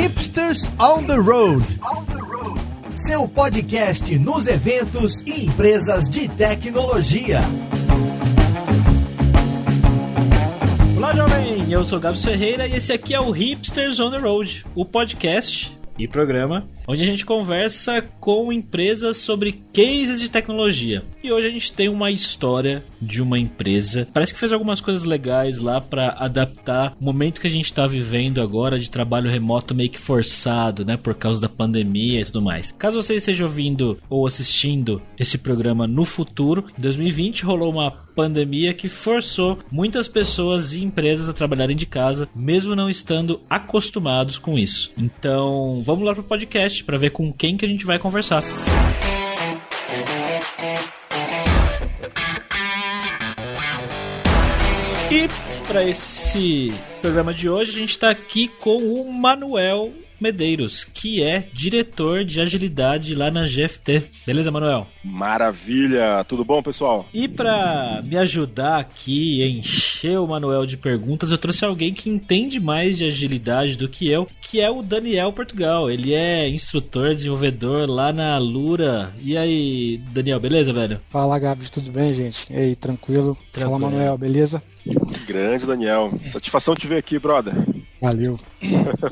Hipsters on the Road. Seu podcast nos eventos e empresas de tecnologia. Olá, jovem! Eu sou Gabs Ferreira e esse aqui é o Hipsters on the Road, o podcast e programa onde a gente conversa com empresas sobre cases de tecnologia. E hoje a gente tem uma história de uma empresa. Parece que fez algumas coisas legais lá para adaptar o momento que a gente está vivendo agora de trabalho remoto meio que forçado, né, por causa da pandemia e tudo mais. Caso você esteja ouvindo ou assistindo esse programa no futuro, em 2020 rolou uma pandemia que forçou muitas pessoas e empresas a trabalharem de casa, mesmo não estando acostumados com isso. Então, vamos lá pro podcast para ver com quem que a gente vai conversar. E para esse programa de hoje, a gente está aqui com o Manuel Medeiros, que é diretor de agilidade lá na GFT. Beleza, Manuel? Maravilha! Tudo bom, pessoal? E para me ajudar aqui, encher o Manuel de perguntas, eu trouxe alguém que entende mais de agilidade do que eu, que é o Daniel Portugal. Ele é instrutor, desenvolvedor lá na Lura. E aí, Daniel, beleza, velho? Fala, Gabi, tudo bem, gente? E aí, tranquilo? tranquilo. Fala, Manuel, beleza? Grande, Daniel. Satisfação te ver aqui, brother. Valeu.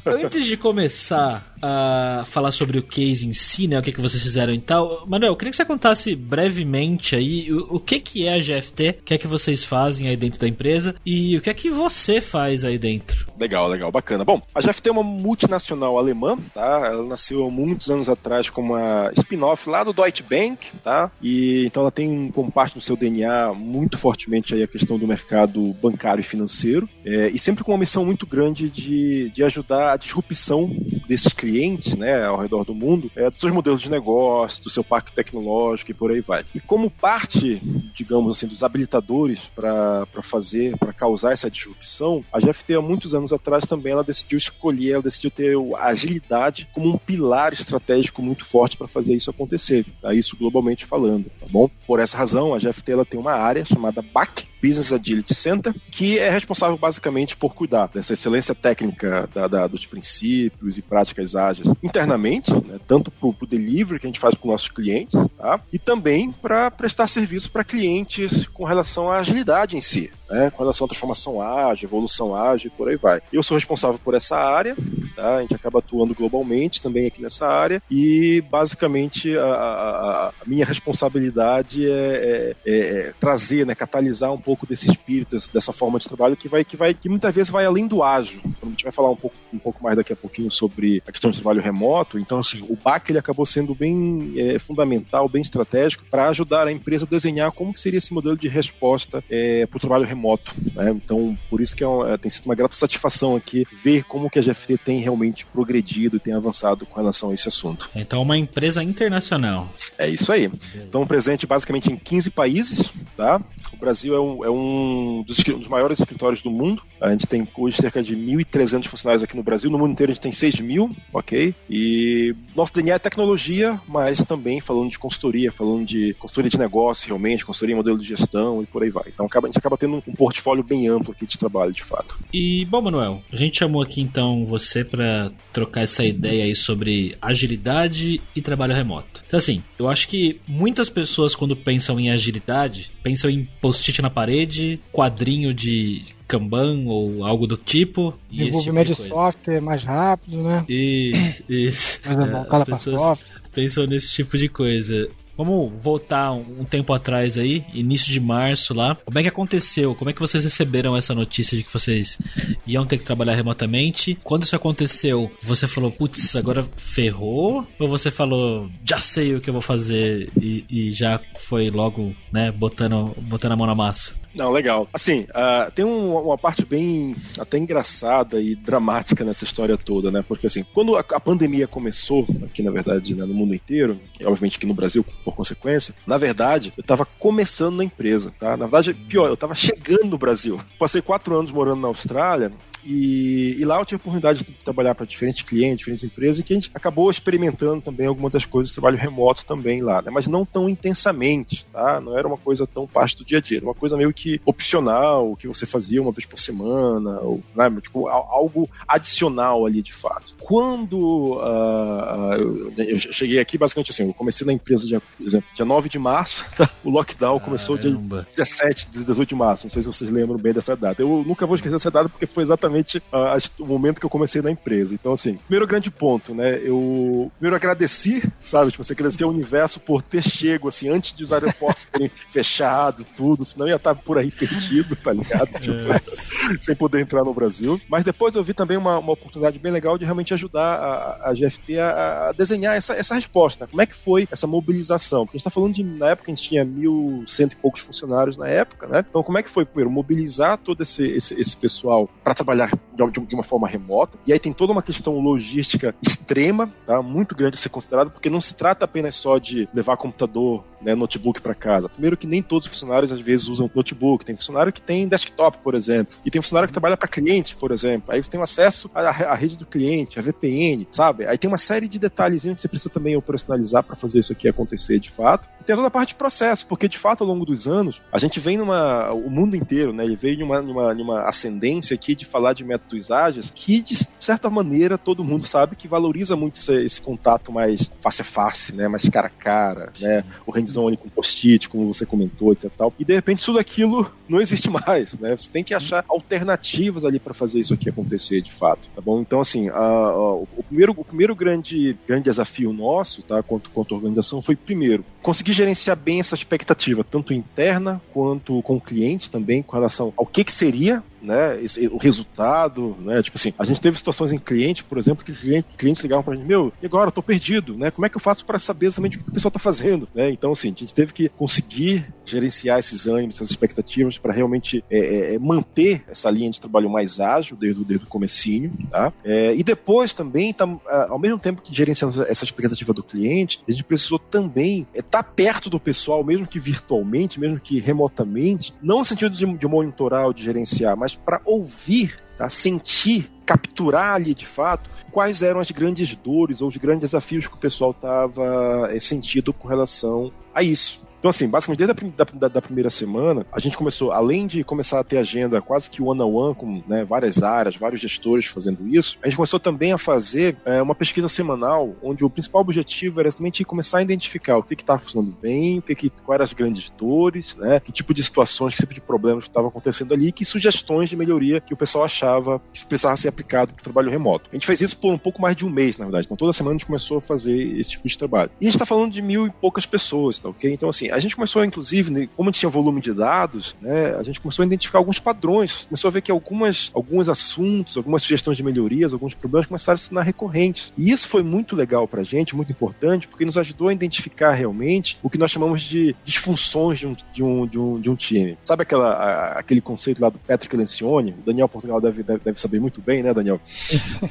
Antes de começar a falar sobre o case em si, né, o que, que vocês fizeram e tal, Manuel, eu queria que você contasse brevemente aí o, o que, que é a GFT, o que é que vocês fazem aí dentro da empresa e o que é que você faz aí dentro. Legal, legal, bacana. Bom, a GFT é uma multinacional alemã, tá? Ela nasceu há muitos anos atrás como uma spin-off lá do Deutsche Bank, tá? E então ela tem como parte do seu DNA muito fortemente aí a questão do mercado bancário e financeiro, é, e sempre com uma missão muito grande de, de ajudar a disrupção desses clientes, né, ao redor do mundo, é, dos seus modelos de negócio, do seu parque tecnológico e por aí vai. E como parte, digamos assim, dos habilitadores para fazer, para causar essa disrupção, a GFT há muitos anos atrás também ela decidiu escolher, ela decidiu ter a agilidade como um pilar estratégico muito forte para fazer isso acontecer, tá? isso globalmente falando, tá bom? Por essa razão, a GFT ela tem uma área chamada BAC, Business Agility Center, que é responsável basicamente por cuidar dessa excelência técnica da, da, dos princípios e práticas ágeis internamente, né, tanto para o delivery que a gente faz com nossos clientes, tá, e também para prestar serviço para clientes com relação à agilidade em si né, com relação à transformação ágil, evolução ágil por aí vai. Eu sou responsável por essa área, tá? a gente acaba atuando globalmente também aqui nessa área e basicamente a, a, a minha responsabilidade é, é, é, trazer, né, catalisar um pouco desse espírito, dessa forma de trabalho que vai, que vai, que muitas vezes vai além do ágil. Então, a gente vai falar um pouco, um pouco mais daqui a pouquinho sobre a questão de trabalho remoto. Então, assim, o BAC ele acabou sendo bem é, fundamental, bem estratégico para ajudar a empresa a desenhar como que seria esse modelo de resposta é, para o trabalho remoto. Né? Então, por isso que é uma, tem sido uma grata satisfação aqui ver como que a GFT tem realmente progredido e tem avançado com relação a esse assunto. Então, uma empresa internacional. É isso aí. Então, presente basicamente em 15 países, tá? O Brasil é um, é um, dos, um dos, maiores escritórios do mundo. A gente tem hoje cerca de 1.300 funcionários aqui no Brasil. No mundo inteiro a gente tem 6 mil, ok? E nosso DNA é tecnologia, mas também falando de consultoria, falando de consultoria de negócio, realmente, consultoria modelo de gestão e por aí vai. Então acaba, a gente acaba tendo um portfólio bem amplo aqui de trabalho, de fato. E, bom, Manuel, a gente chamou aqui então você para trocar essa ideia aí sobre agilidade e trabalho remoto. Então, assim, eu acho que muitas pessoas, quando pensam em agilidade, pensam em post-it na parede, quadrinho de Kanban ou algo do tipo. Desenvolvimento tipo de, de software mais rápido, né? Isso, isso. Mas é, bom, é, as pessoas pensam nesse tipo de coisa. Vamos voltar um tempo atrás aí, início de março lá. Como é que aconteceu? Como é que vocês receberam essa notícia de que vocês iam ter que trabalhar remotamente? Quando isso aconteceu, você falou, putz, agora ferrou? Ou você falou, já sei o que eu vou fazer e, e já foi logo, né, botando, botando a mão na massa? Não, legal. Assim, uh, tem um, uma parte bem até engraçada e dramática nessa história toda, né? Porque assim, quando a, a pandemia começou, aqui na verdade, né, no mundo inteiro, e obviamente aqui no Brasil por consequência, na verdade, eu estava começando na empresa, tá? Na verdade, pior, eu estava chegando no Brasil. Passei quatro anos morando na Austrália E, e, lá eu tive a oportunidade de trabalhar para diferentes clientes, diferentes empresas, e que a gente acabou experimentando também algumas das coisas de trabalho remoto também lá, né? Mas não tão intensamente, tá? Não era uma coisa tão parte do dia a dia, era uma coisa meio que opcional, que você fazia uma vez por semana, ou, né? tipo, algo adicional ali de fato. Quando uh, eu, eu, cheguei aqui, basicamente assim, eu comecei na empresa dia, exemplo, dia 9 de março, tá? o lockdown começou dia 17, 18 de março, não sei se vocês lembram bem dessa data. Eu nunca vou esquecer essa data porque foi exatamente uh, o momento que eu comecei na empresa. Então, assim, primeiro grande ponto, né? Eu primeiro agradeci, sabe? Tipo, você agradecer ao universo por ter chego, assim, antes de os aeroportos terem fechado tudo, senão ia estar por aí perdido, tá ligado? Tipo, é. sem poder entrar no Brasil. Mas depois eu vi também uma, uma oportunidade bem legal de realmente ajudar a, a GFT a, a, desenhar essa, essa resposta. Né? Como é que foi essa mobilização? Porque a gente está falando de, na época, a gente tinha mil cento e poucos funcionários na época, né? Então, como é que foi, primeiro, mobilizar todo esse, esse, esse pessoal para trabalhar de, de uma forma remota? E aí tem toda uma questão logística extrema, tá? Muito grande a ser considerada, porque não se trata apenas só de levar computador, né, notebook para casa. Primeiro que nem todos os funcionários às vezes usam notebook. Tem funcionário que tem desktop, por exemplo, e tem funcionário que trabalha para cliente, por exemplo. Aí você tem acesso à, à, rede do cliente, a VPN, sabe? Aí tem uma série de detalhezinhos que você precisa também operacionalizar para fazer isso aqui acontecer de fato. E tem toda a parte de processo, porque de fato ao longo dos anos a gente vem numa o mundo inteiro, né? Ele veio numa, numa, numa ascendência aqui de falar de métodos ágeis que de certa maneira todo mundo sabe que valoriza muito esse, esse contato mais face a face, né? Mais cara a cara, né? O hands-on com post-it, como você comentou, etc. Tal. E de repente tudo aquilo não existe mais, né? Você tem que achar alternativas ali para fazer isso aqui acontecer de fato, tá bom? Então, assim, a, a, o primeiro, o primeiro grande, grande desafio nosso, tá, quanto, quanto organização, foi primeiro conseguir gerenciar bem essa expectativa, tanto interna quanto com o cliente também, com relação ao que, que seria né, esse, o resultado, né, tipo assim, a gente teve situações em cliente, por exemplo, que clientes cliente ligavam pra gente, meu, e agora, eu tô perdido, né, como é que eu faço para saber exatamente o que o pessoal tá fazendo, né, então assim, a gente teve que conseguir gerenciar esses ânimos, essas expectativas para realmente é, é, é, manter essa linha de trabalho mais ágil desde, desde o comecinho, tá, é, e depois também, tá, ao mesmo tempo que gerenciando essa expectativa do cliente, a gente precisou também estar é, tá perto do pessoal, mesmo que virtualmente, mesmo que remotamente, não no sentido de, de monitorar ou de gerenciar, mas para ouvir, tá? sentir, capturar ali de fato quais eram as grandes dores ou os grandes desafios que o pessoal estava é, sentindo com relação a isso. Então, assim, basicamente desde a da, da, primeira semana, a gente começou, além de começar a ter agenda quase que one-on-one, com né, várias áreas, vários gestores fazendo isso, a gente começou também a fazer é, uma pesquisa semanal, onde o principal objetivo era exatamente começar a identificar o que estava funcionando bem, o que, que quais eram as grandes dores, né, que tipo de situações, que tipo de problemas que estavam acontecendo ali, que sugestões de melhoria que o pessoal achava que precisava ser aplicado para o trabalho remoto. A gente fez isso por um pouco mais de um mês, na verdade. Então, toda semana a gente começou a fazer esse tipo de trabalho. E a gente está falando de mil e poucas pessoas, tá ok? Então, assim, a gente começou, inclusive, né, como a gente tinha volume de dados, né, a gente começou a identificar alguns padrões, começou a ver que algumas, alguns assuntos, algumas sugestões de melhorias, alguns problemas começaram a se tornar recorrentes. E isso foi muito legal pra gente, muito importante, porque nos ajudou a identificar realmente o que nós chamamos de disfunções de um, de um, de um, de um time. Sabe aquela, a, aquele conceito lá do Patrick Lencioni? O Daniel Portugal deve, deve, deve saber muito bem, né, Daniel?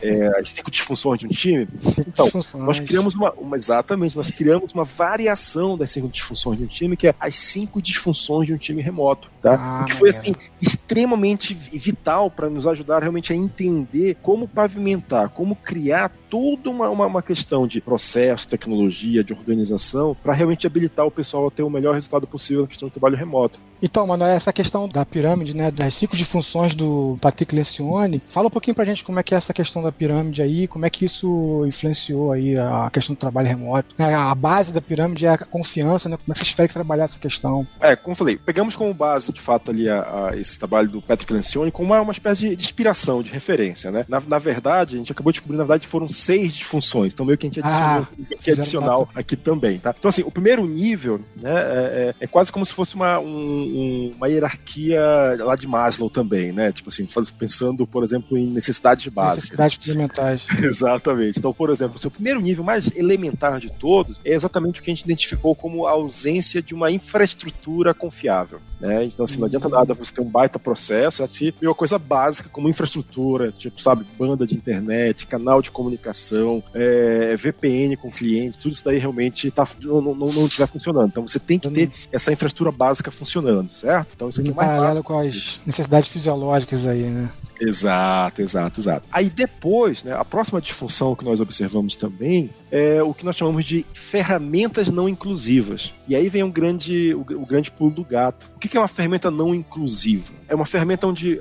É, as cinco disfunções de um time. Então, nós criamos uma, uma, Exatamente, nós criamos uma variação das cinco disfunções de um time, que é as cinco disfunções de um time remoto, tá? Ah, o que foi assim extremamente vital para nos ajudar realmente a entender como pavimentar, como criar toda uma, uma, uma questão de processo, tecnologia, de organização, para realmente habilitar o pessoal a ter o melhor resultado possível na questão do trabalho remoto. Então, mano, essa questão da pirâmide, né, das cinco disfunções do Patrick Lencioni, fala um pouquinho pra gente como é que é essa questão da pirâmide aí, como é que isso influenciou aí a questão do trabalho remoto. É, a base da pirâmide é a confiança, né? Como é que você espera que trabalhar essa questão? É, como eu falei, pegamos como base, de fato, ali a, a esse trabalho do Patrick Lencioni como uma, uma espécie de, inspiração, de referência, né? Na, na, verdade, a gente acabou de descobrir, na verdade, que foram seis disfunções, então meio que a gente adicionou ah, que é adicional tá... aqui também, tá? Então, assim, o primeiro nível, né, é, é, é quase como se fosse uma, um, uma hierarquia lá de Maslow também, né? Tipo assim, pensando, por exemplo, em necessidades básicas. Necessidades fundamentais. Exatamente. Então, por exemplo, o seu primeiro nível mais elementar de todos é exatamente o que a gente identificou como a ausência de uma infraestrutura confiável. Né? Então, assim, não adianta nada você ter um baita processo, é assim, uma coisa básica como infraestrutura, tipo, sabe, banda de internet, canal de comunicação, é, VPN com cliente, tudo isso daí realmente tá, não, não, não estiver funcionando. Então, você tem que ter essa infraestrutura básica funcionando, certo? Então, isso aqui é mais básico. com as necessidades fisiológicas aí, né? Exato, exato, exato. Aí depois, né, a próxima disfunção que nós observamos também é o que nós chamamos de ferramentas não inclusivas. E aí vem um grande, o, o grande pulo do gato. O que é uma ferramenta não inclusiva? É uma ferramenta onde,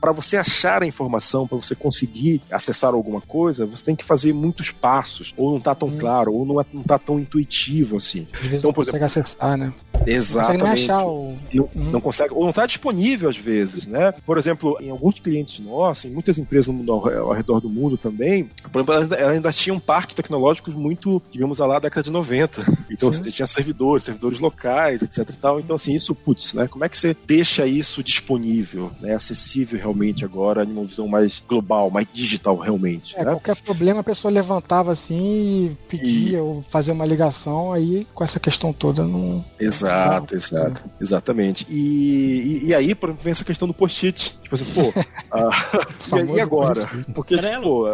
para você achar a informação, para você conseguir acessar alguma coisa, você tem que fazer muitos passos, ou não está tão hum. claro, ou não, é, não tá tão intuitivo assim. Às vezes então, não por consegue exemplo, acessar, né? Exatamente. Não consegue achar o... não, hum. não consegue, ou não está disponível às vezes, né? Por exemplo, em alguns clientes nossos, em muitas empresas no mundo, ao, ao redor do mundo também, por exemplo, elas ainda, ainda tinham parques tecnológicos muito, digamos, lá da década de 90. Então Sim. você tinha servidores, servidores locais, etc e tal. Então, assim, isso, putz, né? Como é que você deixa isso disponível, né? Acessível realmente agora, em uma visão mais global, mais digital realmente. É, né? qualquer problema a pessoa levantava assim e pedia e... ou fazia uma ligação, aí com essa questão toda não. Exato, não... exato. Exatamente. E, e, e, aí, por exemplo, vem essa questão do post-it. Tipo assim, pô, ah, e, e, agora? Porque, tipo,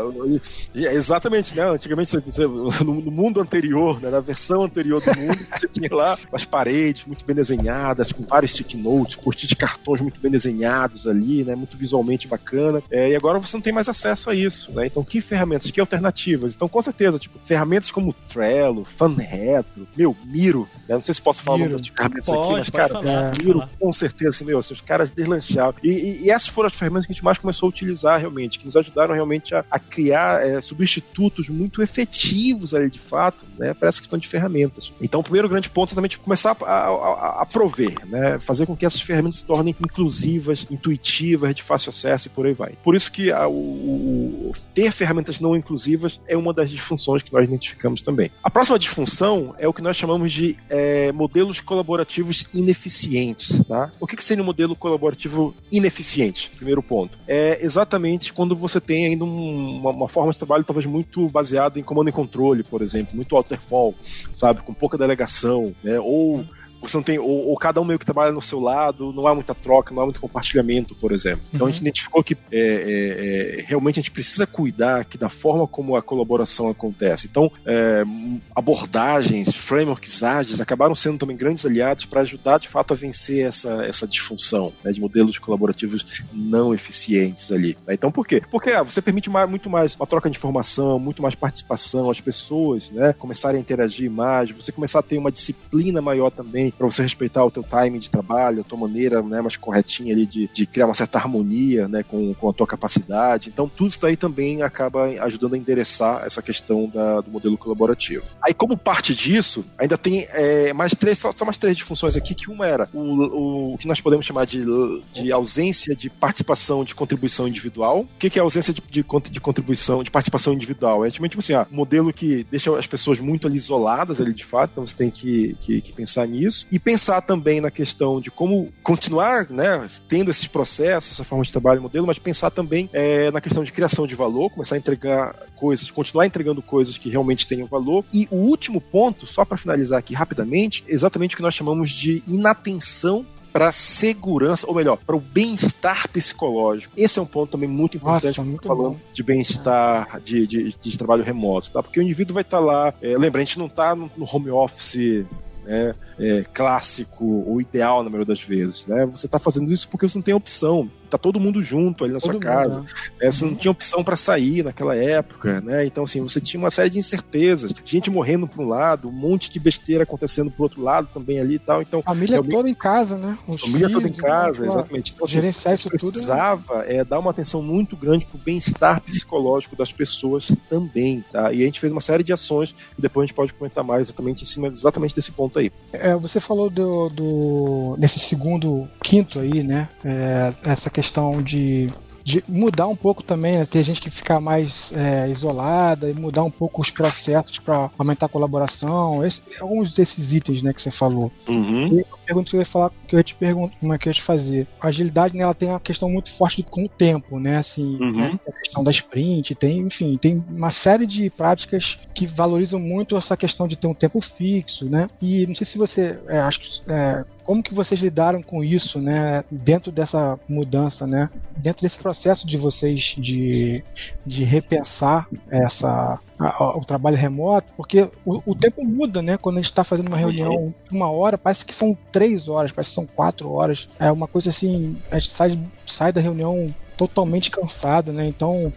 exatamente, né? Antigamente você, no, no, mundo anterior, né, na versão anterior do mundo, você tinha lá as paredes muito bem desenhadas, com vários stick notes, post de cartões muito bem desenhados ali, né, muito visualmente bacana. É, e agora você não tem mais acesso a isso, né? Então, que ferramentas, que alternativas? Então, com certeza, tipo, ferramentas como Trello, FunRetro, meu, Miro, né? Não sei se posso falar Miro. de ferramentas pode, aqui, mas, cara, falar, Miro, falar. com certeza, assim, meu, assim, os caras deslanchavam. E, e, e, essas foram as ferramentas que a gente mais começou a utilizar realmente, que nos ajudaram realmente a, a criar é, substitutos muito efetivos ali, de fato, né, para essa questão de ferramentas. Então, o primeiro grande ponto é exatamente começar a, a, a, prover, né, fazer com que essas ferramentas se tornem inclusivas, intuitivas, de fácil acesso e por aí vai. Por isso que a, o, o, ter ferramentas não inclusivas é uma das disfunções que nós identificamos também. A próxima disfunção é o que nós chamamos de é, modelos colaborativos ineficientes. Tá? O que, que seria um modelo colaborativo ineficiente? Primeiro ponto. É exatamente quando você tem ainda um, uma, uma forma de trabalho talvez muito baseada em comando e controle, por exemplo, muito waterfall, sabe, com pouca delegação, né? Ou você não tem, ou, ou, cada um meio que trabalha no seu lado, não há muita troca, não há muito compartilhamento, por exemplo. Então uhum. a gente identificou que é, é, é, realmente a gente precisa cuidar que da forma como a colaboração acontece. Então, é, abordagens, frameworks ágeis acabaram sendo também grandes aliados para ajudar de fato a vencer essa, essa disfunção né, de modelos colaborativos não eficientes ali. Né? Então, por quê? Porque ah, você permite mais, muito mais uma troca de informação, muito mais participação, as pessoas né, começarem a interagir mais, você começar a ter uma disciplina maior também para você respeitar o teu time de trabalho, a tua maneira né, mais corretinha ali de, de criar uma certa harmonia né, com, com a tua capacidade. Então, tudo isso daí também acaba ajudando a endereçar essa questão da, do modelo colaborativo. Aí, como parte disso, ainda tem é, mais três, só, só mais três funções aqui, que uma era o, o que nós podemos chamar de, de ausência de participação de contribuição individual. O que, que é ausência de, de, de contribuição, de participação individual? É tipo assim, ah, um modelo que deixa as pessoas muito ali isoladas ali de fato, então você tem que, que, que pensar nisso e pensar também na questão de como continuar né, tendo esses processos, essa forma de trabalho modelo, mas pensar também é, na questão de criação de valor, começar a entregar coisas, continuar entregando coisas que realmente tenham valor. E o último ponto, só para finalizar aqui rapidamente, exatamente o que nós chamamos de inatenção para segurança, ou melhor, para o bem-estar psicológico. Esse é um ponto também muito importante Nossa, muito falando bom. de bem-estar de, de, de, trabalho remoto, tá? Porque o indivíduo vai estar tá lá, é, lembra, a gente não está no home office né, é, clássico ou ideal na maioria das vezes. Né? Você está fazendo isso porque você não tem opção tá todo mundo junto ali na todo sua casa. Mundo, né? Você não tinha opção para sair naquela época, né? Então, assim, você tinha uma série de incertezas, gente morrendo por um lado, um monte de besteira acontecendo pro outro lado também ali e tal. Então, família realmente... toda em casa, né? Os família filhos, toda em casa, né? exatamente. Então, assim, gerenciar isso precisava tudo. É, dar uma atenção muito grande pro bem-estar psicológico das pessoas também, tá? E a gente fez uma série de ações que depois a gente pode comentar mais exatamente em cima exatamente desse ponto aí. É, você falou do, do nesse segundo quinto aí, né? É, essa questão questão de de mudar um pouco também, né? Ter gente que fica mais é, isolada e mudar um pouco os processos para aumentar a colaboração. Esse, alguns desses itens, né, que você falou. Uhum. E a pergunta que eu ia falar, que eu ia te perguntar, como é que eu ia te fazer. A agilidade, né, ela tem uma questão muito forte com o tempo, né? Assim, uhum. né, a questão da sprint, tem, enfim, tem uma série de práticas que valorizam muito essa questão de ter um tempo fixo, né? E não sei se você, é, acho que é, como que vocês lidaram com isso, né? Dentro dessa mudança, né? Dentro desse processo de vocês de, de repensar essa a, o trabalho remoto, porque o, o, tempo muda, né? Quando a gente está fazendo uma reunião uma hora, parece que são três horas, parece que são quatro horas. É uma coisa assim, a gente sai, sai da reunião totalmente cansado, né? Então,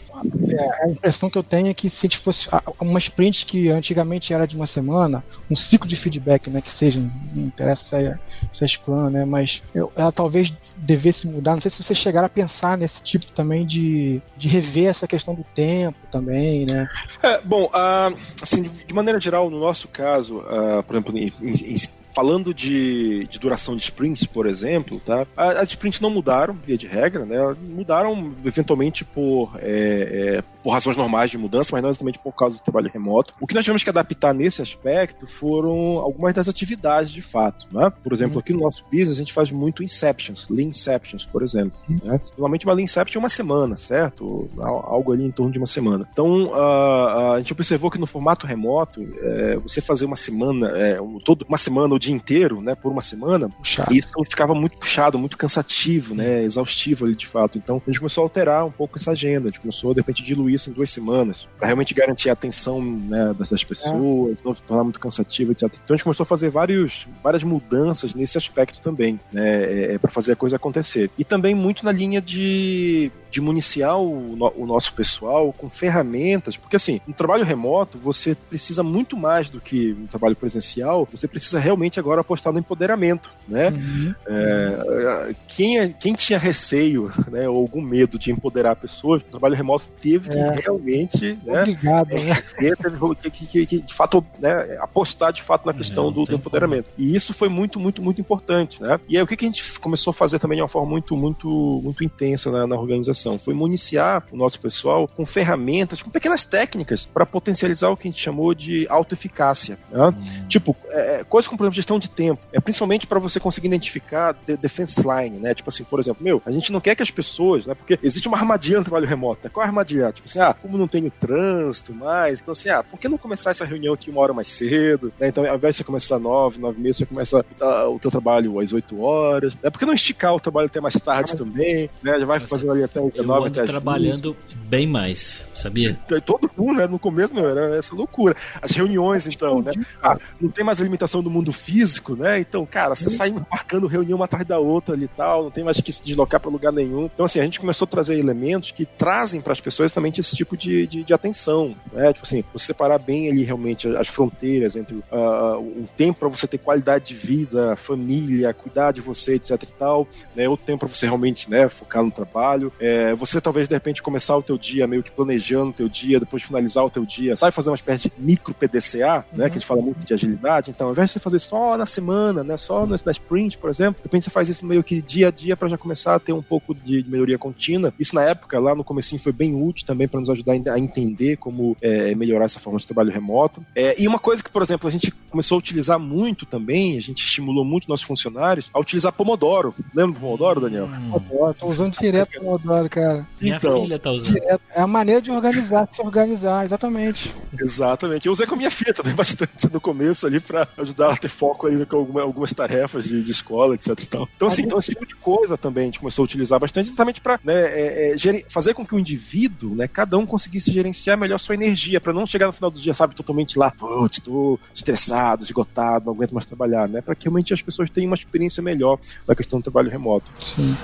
a impressão que eu tenho é que se a gente fosse uma sprint que antigamente era de uma semana, um ciclo de feedback, né, que seja, não interessa se é, se é Scrum, né, mas eu, ela talvez devesse mudar. Não sei se você chegar a pensar nesse tipo também de, de rever essa questão do tempo também, né? É, bom, uh, assim, de maneira geral, no nosso caso, uh, por exemplo, em, em, falando de, de, duração de sprints, por exemplo, tá? As sprints não mudaram, via de regra, né? Mudaram eventualmente por, é, é, por razões normais de mudança, mas não exatamente por causa do trabalho remoto. O que nós tivemos que adaptar nesse aspecto foram algumas das atividades de fato, né? Por exemplo, aqui no nosso business a gente faz muito inceptions, lean inceptions, por exemplo. Né? Normalmente uma lean inception é uma semana, certo? Algo ali em torno de uma semana. Então, a gente observou que no formato remoto, é, você fazer uma semana, é, um, todo, uma semana ou dia inteiro, né, por uma semana, puxado. isso ficava muito puxado, muito cansativo, né, exaustivo ali de fato. Então a gente começou a alterar um pouco essa agenda, a gente começou de repente diluir isso em duas semanas, para realmente garantir a atenção né, das pessoas, é. não tornar muito cansativo, etc. Então a gente começou a fazer vários, várias mudanças nesse aspecto também, né, é, é para fazer a coisa acontecer. E também muito na linha de, de municiar o, o nosso pessoal com ferramentas, porque assim, no trabalho remoto você precisa muito mais do que no trabalho presencial, você precisa realmente agora apostar no empoderamento, né? Uhum. É, quem, é, quem tinha receio, né, ou algum medo de empoderar pessoas, o trabalho remoto teve que é. realmente, né, Obrigado, né? Teve que, que, que, de fato, né, apostar de fato na é, questão do, do, empoderamento. Como. E isso foi muito, muito, muito importante, né? E aí o que, que a gente começou a fazer também de uma forma muito, muito, muito intensa na, na organização foi municiar o nosso pessoal com ferramentas, com pequenas técnicas para potencializar o que a gente chamou de autoeficácia. Né? Hum. Tipo, é, coisas como, por exemplo, gestão de tempo. É principalmente para você conseguir identificar the defense line, né? Tipo assim, por exemplo, meu, a gente não quer que as pessoas, né? Porque existe uma armadilha no trabalho remoto, né? Qual é a armadilha? Tipo assim, ah, como não tenho trânsito mais, então assim, ah, por que não começar essa reunião aqui uma hora mais cedo? Né? Então, ao invés de você começar às nove, nove e meia, você começa o teu trabalho às oito horas. Né? Por que não esticar o trabalho até mais tarde ah, também? Né? Já vai fazendo ali até o nove até trabalhando 20. bem mais, sabia? Todo mundo, né? No começo, meu, era essa loucura. As reuniões, então, né? Ah, não tem mais a limitação do mundo físico, né? Então, cara, você sai marcando reunião uma atrás da outra ali e tal, não tem mais que se deslocar para lugar nenhum. Então, assim, a gente começou a trazer elementos que trazem para as pessoas também esse tipo de, de, de, atenção, né? Tipo assim, você separar bem ali realmente as fronteiras entre uh, um tempo para você ter qualidade de vida, família, cuidar de você, etc e tal, né? Outro tempo para você realmente, né, focar no trabalho. É, você talvez, de repente, começar o teu dia meio que planejando o teu dia, depois finalizar o teu dia, sabe fazer uma espécie de micro PDCA, né, que a gente fala muito de agilidade. Então, ao invés de você fazer só na semana, né, só na sprint, por exemplo, de repente você faz isso meio que dia a dia para já começar a ter um pouco de melhoria contínua. Isso na época, lá no comecinho, foi bem útil também para nos ajudar a entender como é, melhorar essa forma de trabalho remoto. É, e uma coisa que, por exemplo, a gente começou a utilizar muito também, a gente estimulou muito nossos funcionários a utilizar Pomodoro. Lembra do Pomodoro, Daniel? Hum. Pomodoro, tô usando direto Pomodoro, cara. Minha então, filha tá usando. Direto. É a maneira de organizar, se organizar, exatamente. Exatamente. Eu usei com a minha filha também bastante no começo ali para ajudar a ter foco ali com alguma, algumas tarefas de, de, escola, etc tal. Então, assim, então esse tipo de coisa também a gente começou a utilizar bastante exatamente para né, é, é, fazer com que o indivíduo, né, cada um conseguisse gerenciar melhor sua energia, para não chegar no final do dia, sabe, totalmente lá, putz, tô estressado, esgotado, não aguento mais trabalhar, né? Para que realmente as pessoas tenham uma experiência melhor na questão do trabalho remoto. Sim.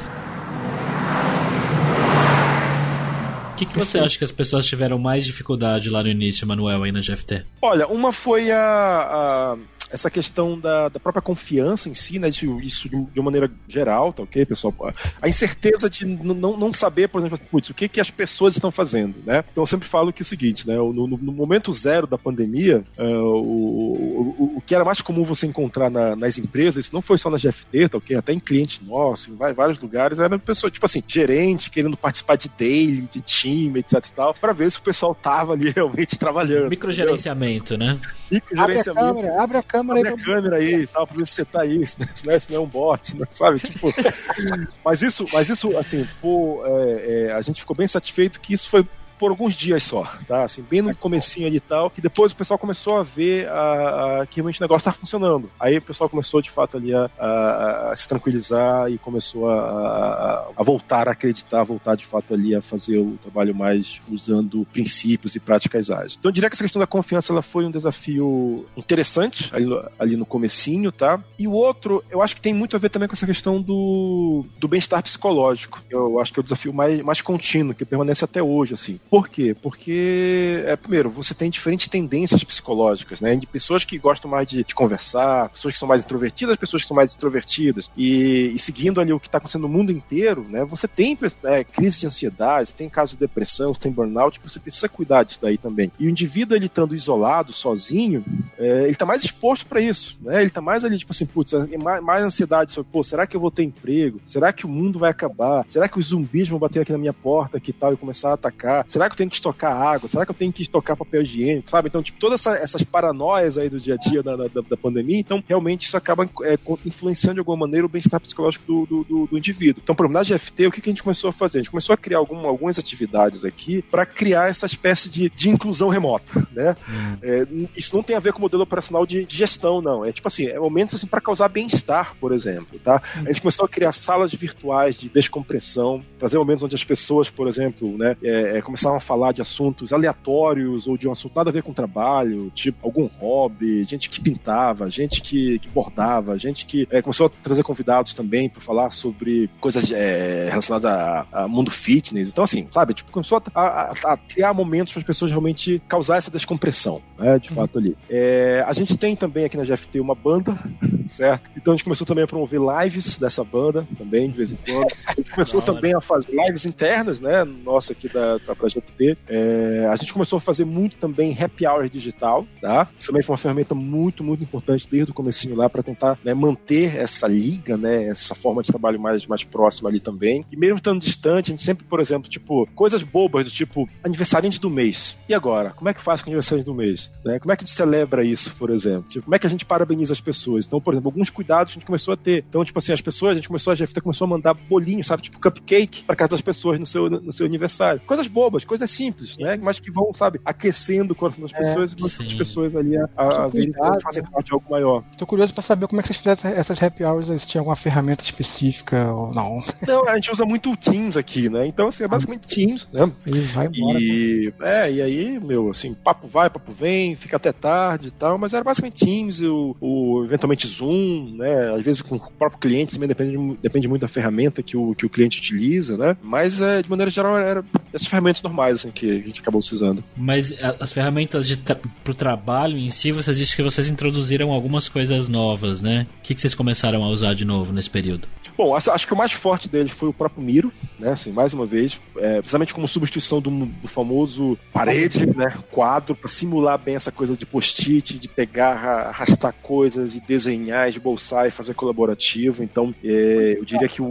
O que, que você acha que as pessoas tiveram mais dificuldade lá no início, Manuel, aí na GFT? Olha, uma foi a, a essa questão da, da própria confiança em si, né? De, isso de, de, uma maneira geral, tá ok, pessoal? A incerteza de não, não saber, por exemplo, putz, o que, que as pessoas estão fazendo, né? Então eu sempre falo que é o seguinte, né? No, no, no momento zero da pandemia, uh, o, o, o, que era mais comum você encontrar na, nas empresas, isso não foi só na GFT, tá ok? Até em cliente nosso, em vários lugares, era pessoa, tipo assim, gerente querendo participar de daily, de time, etc e tal, pra ver se o pessoal tava ali realmente trabalhando. Microgerenciamento, né? Microgerenciamento. Abre a câmera, abre a câmera câmera aí. a câmera aí e tal, pra ver se você tá aí, né? se não é um bot, né? sabe? Tipo, mas isso, mas isso, assim, pô, é, é, a gente ficou bem satisfeito que isso foi por alguns dias só, tá? Assim, bem no comecinho ali e tal, que depois o pessoal começou a ver a, a, que realmente o negócio estava funcionando. Aí o pessoal começou, de fato, ali a, a, a se tranquilizar e começou a, voltar a acreditar, voltar, de fato, ali a fazer o trabalho mais usando princípios e práticas ágeis. Então eu diria que essa questão da confiança ela foi um desafio interessante ali, ali no comecinho, tá? E o outro, eu acho que tem muito a ver também com essa questão do, do bem-estar psicológico. Eu acho que é o desafio mais, mais contínuo, que permanece até hoje, assim. Por quê? Porque, é, primeiro, você tem diferentes tendências psicológicas, né? De pessoas que gostam mais de, de conversar, pessoas que são mais introvertidas, pessoas que são mais extrovertidas. E, e seguindo ali o que está acontecendo no mundo inteiro, né? Você tem é, crise de ansiedade, tem casos de depressão, tem burnout, você precisa cuidar disso daí também. E o indivíduo, ele estando isolado, sozinho, é, ele está mais exposto para isso, né? Ele está mais ali, tipo assim, putz, mais, mais ansiedade sobre, pô, será que eu vou ter emprego? Será que o mundo vai acabar? Será que os zumbis vão bater aqui na minha porta que tal e começar a atacar? Será que eu tenho que estocar água? Será que eu tenho que estocar papel higiênico? Sabe? Então, tipo, todas essa, essas paranoias aí do dia a dia da, da, da pandemia, então realmente isso acaba é, influenciando de alguma maneira o bem-estar psicológico do, do, do, do, indivíduo. Então, por exemplo, na GFT, o que, que a gente começou a fazer? A gente começou a criar algum, algumas atividades aqui para criar essa espécie de, de inclusão remota, né? Hum. É, isso não tem a ver com o modelo operacional de, de gestão, não. É tipo assim, é momentos assim para causar bem-estar, por exemplo, tá? A gente começou a criar salas virtuais de descompressão, trazer momentos onde as pessoas, por exemplo, né, é, é, a falar de assuntos aleatórios ou de um assunto nada a ver com trabalho, tipo algum hobby, gente que pintava, gente que, que bordava, gente que é, começou a trazer convidados também para falar sobre coisas é, relacionadas a, a, mundo fitness. Então, assim, sabe, tipo, começou a, a, a criar momentos para as pessoas realmente causar essa descompressão, né, de uhum. fato ali. É, a gente tem também aqui na GFT uma banda, certo? Então a gente começou também a promover lives dessa banda também, de vez em quando. A gente começou também a fazer lives internas, né, nossa aqui da, da GFT. É, a gente começou a fazer muito também happy hour digital, tá? Isso também foi uma ferramenta muito, muito importante desde o comecinho lá para tentar né, manter essa liga, né, essa forma de trabalho mais, mais próxima ali também. E mesmo estando distante, a gente sempre, por exemplo, tipo, coisas bobas do tipo aniversariante do mês. E agora? Como é que faz com o aniversário do mês? Né? Como é que a gente celebra isso, por exemplo? Tipo, como é que a gente parabeniza as pessoas? Então, por exemplo, alguns cuidados a gente começou a ter. Então, tipo assim, as pessoas, a gente começou, a GFT começou a mandar bolinho, sabe? Tipo, cupcake para casa das pessoas no seu, no seu aniversário. Coisas bobas, coisas simples, né? Mas que vão, sabe, aquecendo o coração das é, pessoas é, e as pessoas ali a, a, a verem fazer parte de algo maior. Tô curioso para saber como é que vocês fizeram essas happy hours, se tinha alguma ferramenta específica ou não. Não, a gente usa muito o Teams aqui, né? Então, assim, é basicamente Teams, né? E vai embora. E, é, e aí, meu, assim, papo vai, papo vem, fica até tarde e tal, mas era basicamente Teams, o, o eventualmente Zoom, né? Às vezes com o próprio cliente também depende, depende muito da ferramenta que o, que o cliente utiliza, né? Mas, é, de maneira geral, era essas ferramentas normais, assim, que a gente acabou utilizando. Mas as ferramentas tra pro trabalho em si, você disse que vocês introduziram algumas coisas novas, né? O que, que vocês começaram a usar de novo nesse período? Bom, acho que o mais forte deles foi o próprio Miro, né? Assim, mais uma vez, é, precisamente como substituição do, do famoso parede, né? Quadro, para simular bem essa coisa de post-it, de pegar, arrastar coisas e desenhar, esboçar e fazer colaborativo. Então, é, eu diria que o.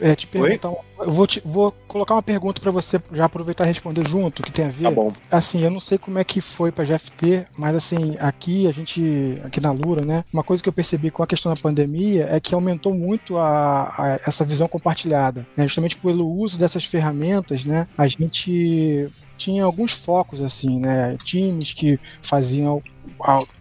É, te perguntar, eu vou, te, vou colocar uma pergunta para você já aproveitar e responder junto, que tem a ver. Tá bom. Assim, eu não sei como é que foi pra GFT, mas assim, aqui a gente, aqui na Lura, né? Uma coisa que eu percebi com a questão da pandemia é que aumentou muito a, a essa visão compartilhada, né? Justamente pelo uso dessas ferramentas, né? A gente tinha alguns focos assim, né? Times que faziam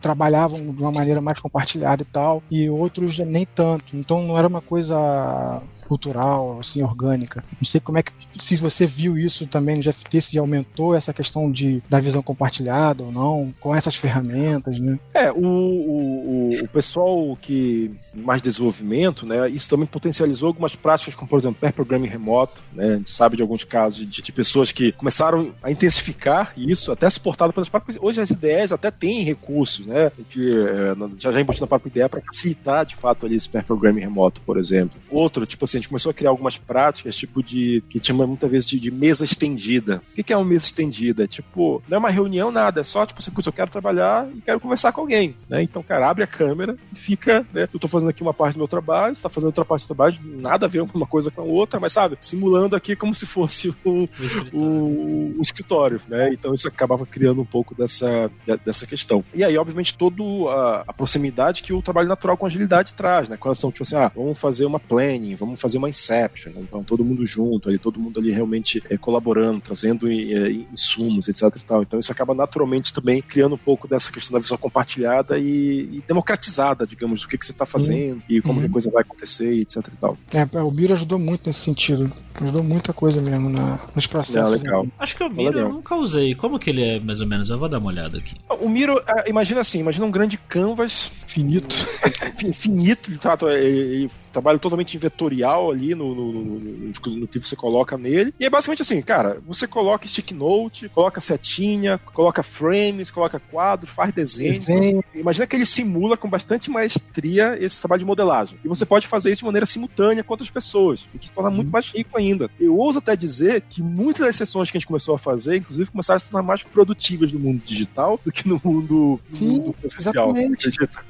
trabalhavam de uma maneira mais compartilhada e tal, e outros nem tanto. Então não era uma coisa cultural, assim, orgânica. Não sei como é que, se você viu isso também no GFT, se aumentou essa questão de, da visão compartilhada ou não, com essas ferramentas, né? É, o, o, o pessoal que mais desenvolvimento, né, isso também potencializou algumas práticas, como por exemplo, pair programming remoto, né, a gente sabe de alguns casos de, de pessoas que começaram a intensificar isso, até suportado pelas próprias, hoje as ideias até têm recursos, né, que é, já já embutido na própria ideia para facilitar de fato ali esse pair programming remoto, por exemplo. Outro, tipo assim, a gente começou a criar algumas práticas, tipo de. que chama muitas vezes de, de mesa estendida. O que, é uma mesa estendida? Tipo, não é uma reunião, nada. É só, tipo assim, putz, eu quero trabalhar e quero conversar com alguém. Né? Então, cara, abre a câmera e fica, né? Eu tô fazendo aqui uma parte do meu trabalho, você tá fazendo outra parte do trabalho, nada a ver uma coisa com a outra, mas sabe, simulando aqui como se fosse escritório, o, o escritório né? Então isso acabava criando um pouco dessa, dessa questão. E aí, obviamente, toda a, a proximidade que o trabalho natural com agilidade traz, né? Quando são, tipo assim, ah, vamos fazer uma planning, vamos fazer uma Inception, né? então todo mundo junto, ali, todo mundo ali realmente é, colaborando, trazendo é, insumos, etc e tal. Então isso acaba naturalmente também criando um pouco dessa questão da visão compartilhada e, e democratizada, digamos, do que, que você está fazendo uhum. e como uhum. a coisa vai acontecer, etc e tal. É, o Miro ajudou muito nesse sentido. Ajudou muita coisa mesmo na, nos processos. É, legal. Acho que o Miro eu nunca usei. Como que ele é, mais ou menos? Eu vou dar uma olhada aqui. O Miro, é, imagina assim, imagina um grande canvas. Finito. Finito, de fato, ele trabalha totalmente vetorial ali no, no, no, no, que você coloca nele. E é basicamente assim, cara, você coloca stick note, coloca setinha, coloca frames, coloca quadros, faz desenhos. Desenho. Imagina que ele simula com bastante maestria esse trabalho de modelagem. E você pode fazer isso de maneira simultânea com outras pessoas, o que torna muito mais rico ainda. Eu ouso até dizer que muitas das sessões que a gente começou a fazer, inclusive, começaram a se tornar mais produtivas no mundo digital do que no mundo, Sim, mundo presencial.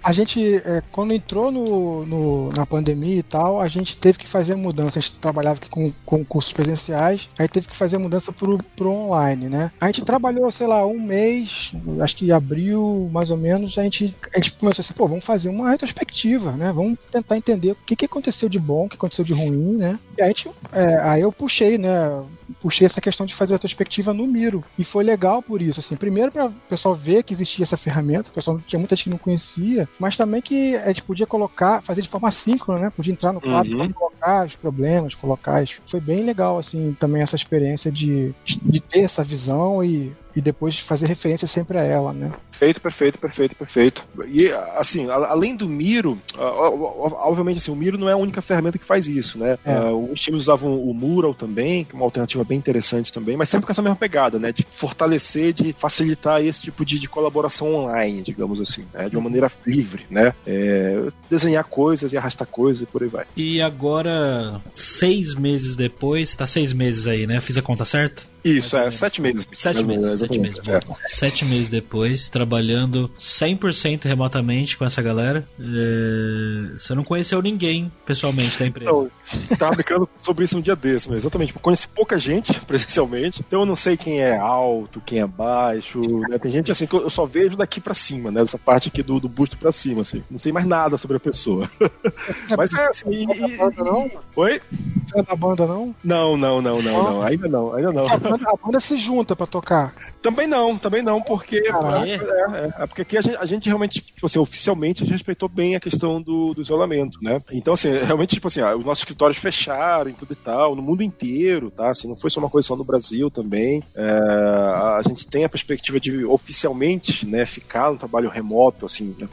A gente, é, quando entrou no, no, na pandemia e tal, a gente teve que fazer mudança. A gente trabalhava com, com cursos presenciais, aí teve que fazer mudança pro, pro online, né? A gente trabalhou, sei lá, um mês, acho que abril, mais ou menos, a gente, a gente começou assim, pô, vamos fazer uma retrospectiva, né? Vamos tentar entender o que, que aconteceu de bom, o que aconteceu de ruim, né? E a gente, é, aí eu puxei, né? Puxei essa questão de fazer retrospectiva no Miro. E foi legal por isso, assim. Primeiro para o pessoal ver que existia essa ferramenta, o pessoal tinha muita gente que não conhecia, mas também que a gente podia colocar, fazer de forma síncrona, né? Podia entrar no quadro uhum. colocar os problemas, colocar. Foi bem legal, assim, também essa experiência de, de ter essa visão e e depois fazer referência sempre a ela, né? Perfeito, perfeito, perfeito, perfeito. E assim, além do Miro, obviamente assim, o Miro não é a única ferramenta que faz isso, né? É. Uh, os times usavam o Mural também, que é uma alternativa bem interessante também, mas sempre com essa mesma pegada, né? De fortalecer, de facilitar esse tipo de, de colaboração online, digamos assim, né? de uma maneira livre, né? É, desenhar coisas e arrastar coisas e por aí vai. E agora, seis meses depois, tá seis meses aí, né? Fiz a conta certa? Isso, é, sete meses. Sete meses, sete meses. É. Sete meses depois, trabalhando 100% remotamente com essa galera. É... Você não conheceu ninguém pessoalmente da empresa? Não, tava brincando sobre isso um dia desse, mas exatamente. Eu conheci pouca gente presencialmente, então eu não sei quem é alto, quem é baixo. Né? Tem gente assim que eu só vejo daqui pra cima, né? Essa parte aqui do, do busto pra cima, assim. Não sei mais nada sobre a pessoa. mas é assim. E, e, e... Oi? Você é da banda, não? Não, não, não, não, não. Ainda não, ainda não banda, a banda se junta para tocar. Também não, também não, porque é, é, é, porque aqui a gente, a gente, realmente, tipo assim, oficialmente a gente respeitou bem a questão do, do isolamento, né? Então, assim, realmente, tipo assim, ah, os nossos escritórios fecharam e tudo e tal, no mundo inteiro, tá? Assim, não foi só uma coisa só no Brasil também. É, a gente tem a perspectiva de oficialmente, né, ficar no trabalho remoto, assim, né,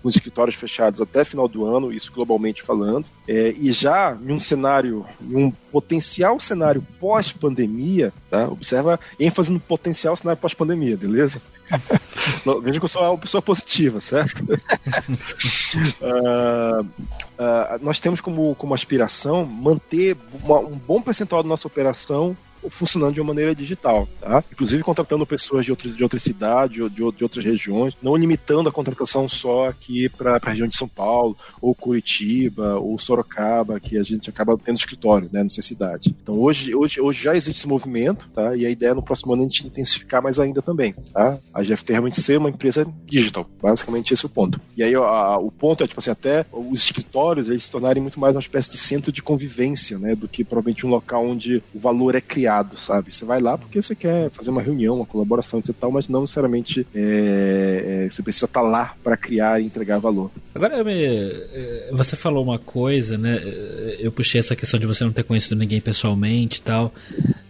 com os escritórios fechados até final do ano, isso globalmente falando, é, e já em um cenário, em um potencial cenário pós-pandemia, tá? observa ênfase no potencial cenário pós-pandemia, beleza? Veja que eu sou uma pessoa positiva, certo? uh, uh, nós temos como, como aspiração manter uma, um bom percentual da nossa operação funcionando de uma maneira digital, tá? Inclusive contratando pessoas de outras, de outras cidades, de, de outras regiões, não limitando a contratação só aqui para a região de São Paulo, ou Curitiba, ou Sorocaba, que a gente acaba tendo escritório, né, nessa cidade. Então hoje, hoje, hoje já existe esse movimento, tá? E a ideia é no próximo ano a gente intensificar mais ainda também, tá? A GFT realmente ser uma empresa digital, basicamente esse é o ponto. E aí a, o ponto é, tipo assim, até os escritórios eles se tornarem muito mais uma espécie de centro de convivência, né, do que provavelmente um local onde o valor é criado sabe? Você vai lá porque você quer fazer uma reunião, uma colaboração, etc. Tal, mas não necessariamente é, é, você precisa estar lá para criar e entregar valor. Agora, é, você falou uma coisa, né? Eu puxei essa questão de você não ter conhecido ninguém pessoalmente e tal.